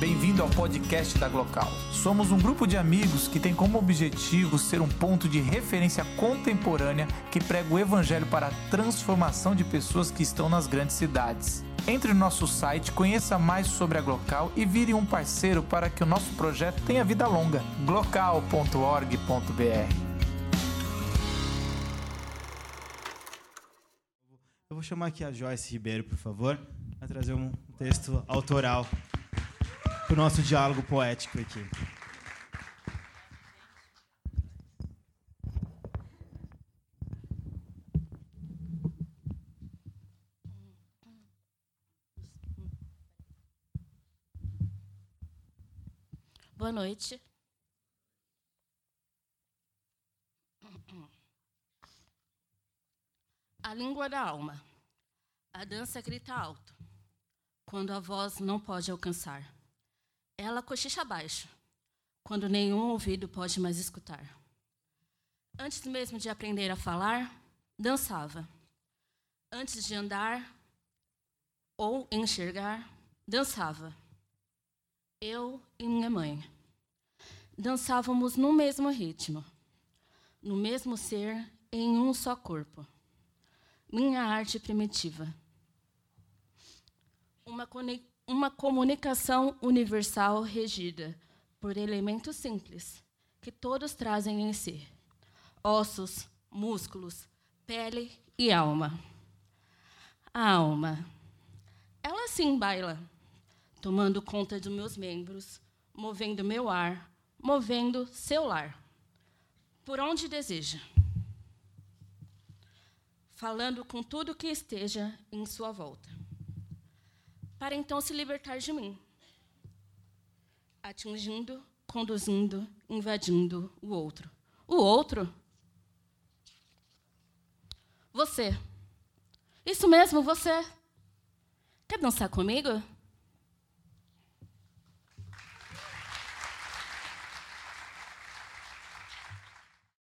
Bem-vindo ao podcast da Glocal. Somos um grupo de amigos que tem como objetivo ser um ponto de referência contemporânea que prega o evangelho para a transformação de pessoas que estão nas grandes cidades. Entre no nosso site, conheça mais sobre a Glocal e vire um parceiro para que o nosso projeto tenha vida longa. glocal.org.br Eu vou chamar aqui a Joyce Ribeiro, por favor, para trazer um texto autoral para o nosso diálogo poético aqui. Boa noite. A língua da alma. A dança grita alto, quando a voz não pode alcançar. Ela cochicha baixo, quando nenhum ouvido pode mais escutar. Antes mesmo de aprender a falar, dançava. Antes de andar ou enxergar, dançava. Eu e minha mãe dançávamos no mesmo ritmo, no mesmo ser, em um só corpo. Minha arte primitiva. Uma, uma comunicação universal regida por elementos simples que todos trazem em si: ossos, músculos, pele e alma. A alma. Ela sim baila, tomando conta dos meus membros, movendo meu ar, movendo seu lar, por onde deseja, falando com tudo que esteja em sua volta, para então se libertar de mim, atingindo, conduzindo, invadindo o outro. O outro? Você. Isso mesmo, você. Quer dançar comigo?